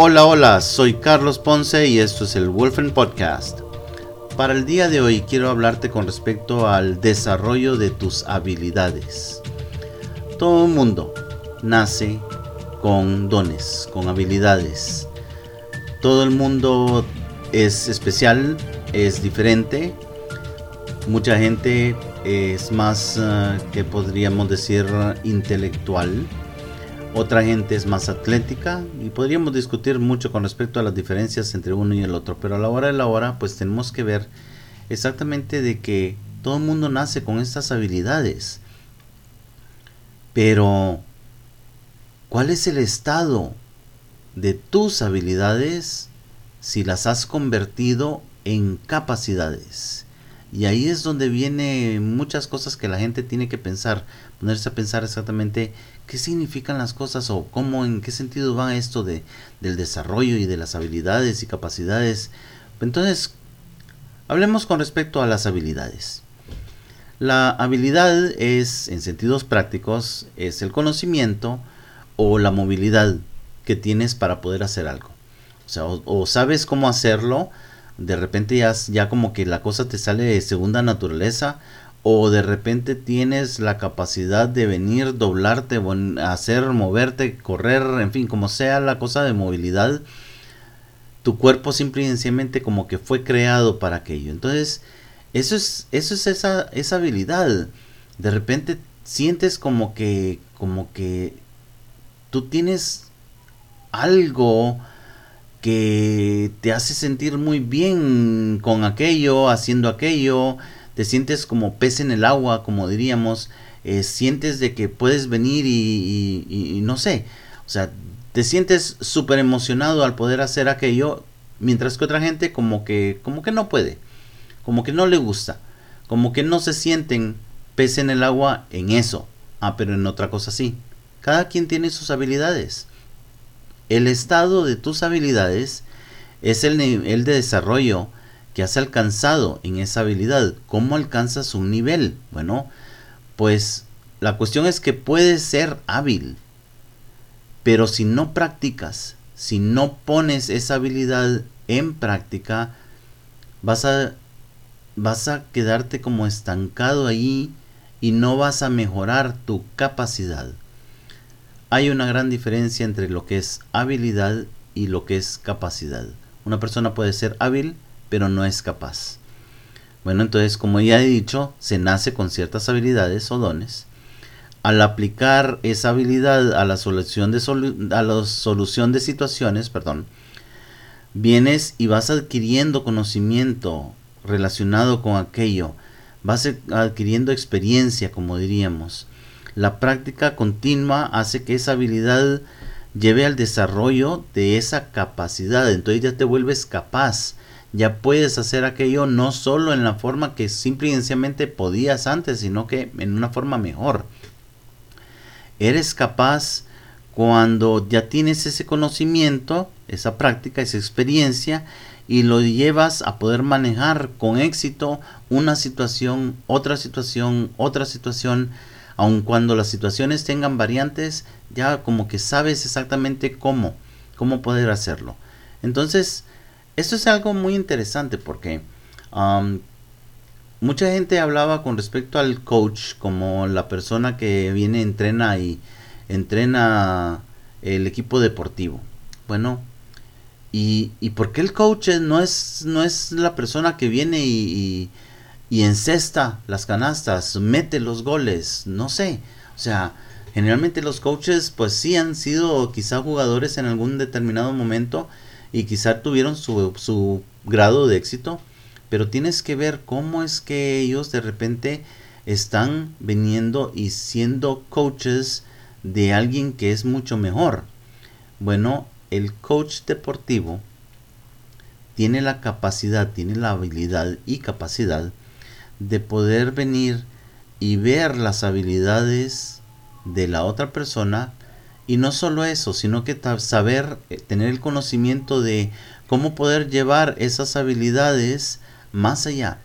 Hola, hola, soy Carlos Ponce y esto es el Wolfen Podcast. Para el día de hoy quiero hablarte con respecto al desarrollo de tus habilidades. Todo el mundo nace con dones, con habilidades. Todo el mundo es especial, es diferente. Mucha gente es más, eh, que podríamos decir, intelectual otra gente es más atlética y podríamos discutir mucho con respecto a las diferencias entre uno y el otro, pero a la hora de la hora pues tenemos que ver exactamente de que todo el mundo nace con estas habilidades. Pero ¿cuál es el estado de tus habilidades si las has convertido en capacidades? Y ahí es donde viene muchas cosas que la gente tiene que pensar, ponerse a pensar exactamente qué significan las cosas o cómo, en qué sentido va esto de, del desarrollo y de las habilidades y capacidades. Entonces, hablemos con respecto a las habilidades. La habilidad es, en sentidos prácticos, es el conocimiento o la movilidad que tienes para poder hacer algo. O sea, o sabes cómo hacerlo, de repente ya, ya como que la cosa te sale de segunda naturaleza o de repente tienes la capacidad de venir, doblarte, hacer, moverte, correr, en fin, como sea la cosa de movilidad, tu cuerpo simple y sencillamente como que fue creado para aquello. Entonces, eso es, eso es esa, esa habilidad. De repente sientes como que, como que tú tienes algo que te hace sentir muy bien con aquello, haciendo aquello, te sientes como pez en el agua, como diríamos, eh, sientes de que puedes venir y, no sé, o sea, te sientes súper emocionado al poder hacer aquello, mientras que otra gente como que, como que no puede, como que no le gusta, como que no se sienten pez en el agua en eso, ah, pero en otra cosa sí. Cada quien tiene sus habilidades. El estado de tus habilidades es el nivel de desarrollo que has alcanzado en esa habilidad. ¿Cómo alcanzas un nivel? Bueno, pues la cuestión es que puedes ser hábil, pero si no practicas, si no pones esa habilidad en práctica, vas a, vas a quedarte como estancado ahí y no vas a mejorar tu capacidad. Hay una gran diferencia entre lo que es habilidad y lo que es capacidad. Una persona puede ser hábil, pero no es capaz. Bueno, entonces, como ya he dicho, se nace con ciertas habilidades o dones. Al aplicar esa habilidad a la solución de, a la solución de situaciones, perdón, vienes y vas adquiriendo conocimiento relacionado con aquello, vas adquiriendo experiencia, como diríamos la práctica continua hace que esa habilidad lleve al desarrollo de esa capacidad. Entonces ya te vuelves capaz. Ya puedes hacer aquello no solo en la forma que simple y sencillamente podías antes, sino que en una forma mejor. Eres capaz cuando ya tienes ese conocimiento, esa práctica, esa experiencia y lo llevas a poder manejar con éxito una situación, otra situación, otra situación aun cuando las situaciones tengan variantes, ya como que sabes exactamente cómo, cómo poder hacerlo. Entonces, esto es algo muy interesante porque mucha gente hablaba con respecto al coach como la persona que viene, entrena y entrena el equipo deportivo. Bueno, ¿y, y por qué el coach no es, no es la persona que viene y y encesta las canastas, mete los goles, no sé. O sea, generalmente los coaches pues sí han sido quizá jugadores en algún determinado momento y quizá tuvieron su, su grado de éxito, pero tienes que ver cómo es que ellos de repente están viniendo y siendo coaches de alguien que es mucho mejor. Bueno, el coach deportivo tiene la capacidad, tiene la habilidad y capacidad de poder venir y ver las habilidades de la otra persona y no solo eso, sino que saber, eh, tener el conocimiento de cómo poder llevar esas habilidades más allá,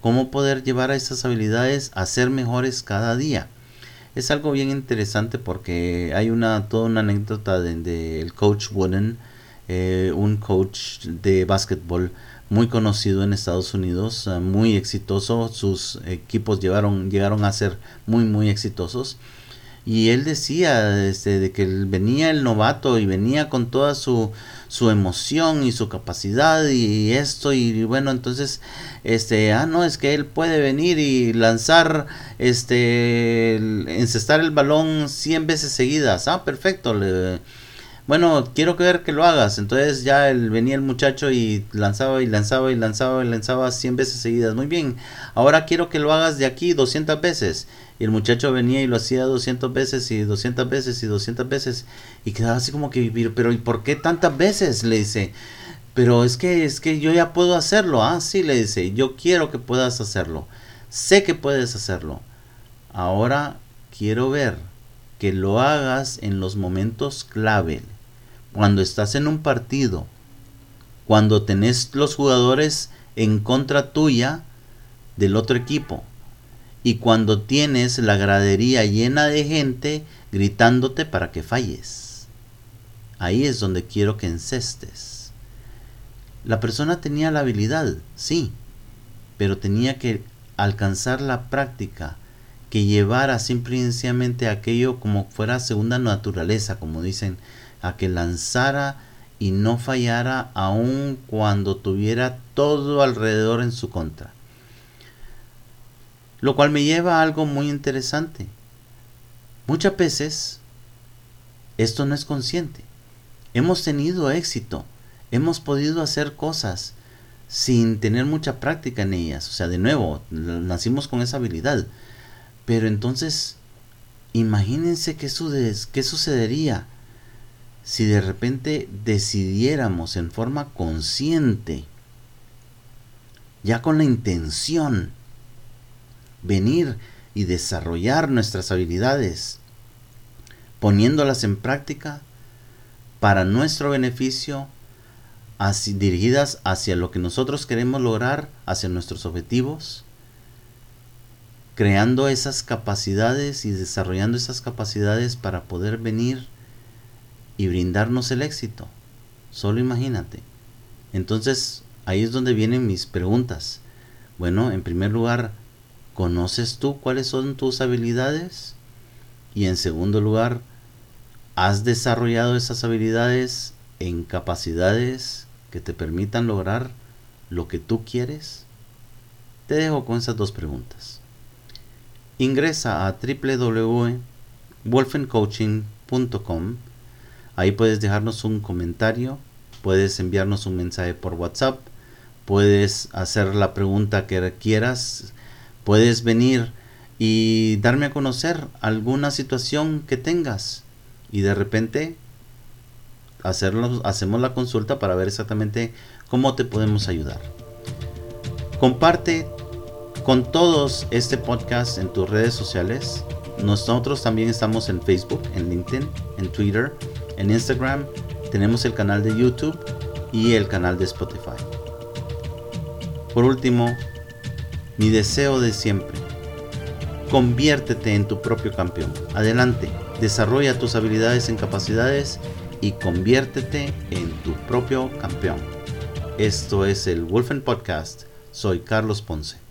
cómo poder llevar a esas habilidades a ser mejores cada día. Es algo bien interesante porque hay una toda una anécdota del de, coach Wooden eh, un coach de básquetbol muy conocido en Estados Unidos, eh, muy exitoso, sus equipos llegaron, a ser muy muy exitosos. Y él decía este, de que venía el novato y venía con toda su, su emoción y su capacidad y esto. Y bueno entonces este ah no es que él puede venir y lanzar este encestar el balón 100 veces seguidas. Ah perfecto le, bueno, quiero ver que lo hagas. Entonces ya el, venía el muchacho y lanzaba y lanzaba y lanzaba y lanzaba 100 veces seguidas. Muy bien, ahora quiero que lo hagas de aquí 200 veces. Y el muchacho venía y lo hacía 200 veces y 200 veces y 200 veces. Y quedaba así como que, pero ¿y por qué tantas veces? Le dice. Pero es que, es que yo ya puedo hacerlo. Ah, sí, le dice, yo quiero que puedas hacerlo. Sé que puedes hacerlo. Ahora quiero ver que lo hagas en los momentos clave cuando estás en un partido, cuando tenés los jugadores en contra tuya del otro equipo y cuando tienes la gradería llena de gente gritándote para que falles. Ahí es donde quiero que encestes. La persona tenía la habilidad, sí, pero tenía que alcanzar la práctica que llevara simplemente aquello como fuera segunda naturaleza, como dicen a que lanzara y no fallara aun cuando tuviera todo alrededor en su contra. Lo cual me lleva a algo muy interesante. Muchas veces esto no es consciente. Hemos tenido éxito, hemos podido hacer cosas sin tener mucha práctica en ellas. O sea, de nuevo, nacimos con esa habilidad. Pero entonces, imagínense qué, qué sucedería si de repente decidiéramos en forma consciente, ya con la intención, venir y desarrollar nuestras habilidades, poniéndolas en práctica para nuestro beneficio, dirigidas hacia lo que nosotros queremos lograr, hacia nuestros objetivos, creando esas capacidades y desarrollando esas capacidades para poder venir y brindarnos el éxito. Solo imagínate. Entonces, ahí es donde vienen mis preguntas. Bueno, en primer lugar, ¿conoces tú cuáles son tus habilidades? Y en segundo lugar, ¿has desarrollado esas habilidades en capacidades que te permitan lograr lo que tú quieres? Te dejo con esas dos preguntas. Ingresa a www.wolfencoaching.com Ahí puedes dejarnos un comentario, puedes enviarnos un mensaje por WhatsApp, puedes hacer la pregunta que quieras, puedes venir y darme a conocer alguna situación que tengas y de repente hacemos la consulta para ver exactamente cómo te podemos ayudar. Comparte con todos este podcast en tus redes sociales. Nosotros también estamos en Facebook, en LinkedIn, en Twitter en Instagram tenemos el canal de YouTube y el canal de Spotify. Por último, mi deseo de siempre. Conviértete en tu propio campeón. Adelante, desarrolla tus habilidades en capacidades y conviértete en tu propio campeón. Esto es el Wolfen Podcast. Soy Carlos Ponce.